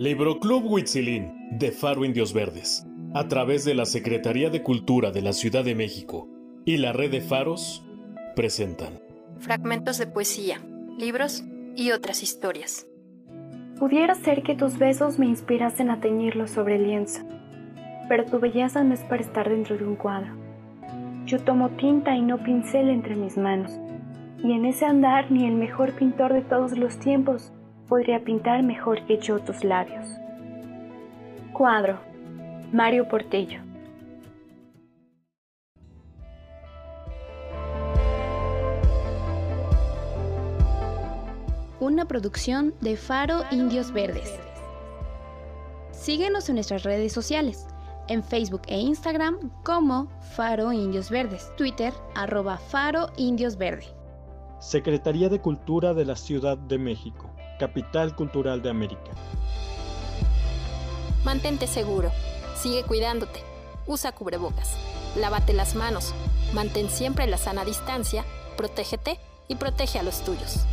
Libroclub Huitzilín de Faro Indios Verdes, a través de la Secretaría de Cultura de la Ciudad de México y la Red de Faros, presentan fragmentos de poesía, libros y otras historias. Pudiera ser que tus besos me inspirasen a teñirlo sobre el lienzo, pero tu belleza no es para estar dentro de un cuadro. Yo tomo tinta y no pincel entre mis manos, y en ese andar ni el mejor pintor de todos los tiempos podría pintar mejor que yo tus labios. Cuadro. Mario Portillo. Una producción de Faro Indios Verdes. Síguenos en nuestras redes sociales, en Facebook e Instagram como Faro Indios Verdes, Twitter arroba Faro Indios Verde. Secretaría de Cultura de la Ciudad de México capital cultural de América. Mantente seguro, sigue cuidándote, usa cubrebocas, lávate las manos, mantén siempre la sana distancia, protégete y protege a los tuyos.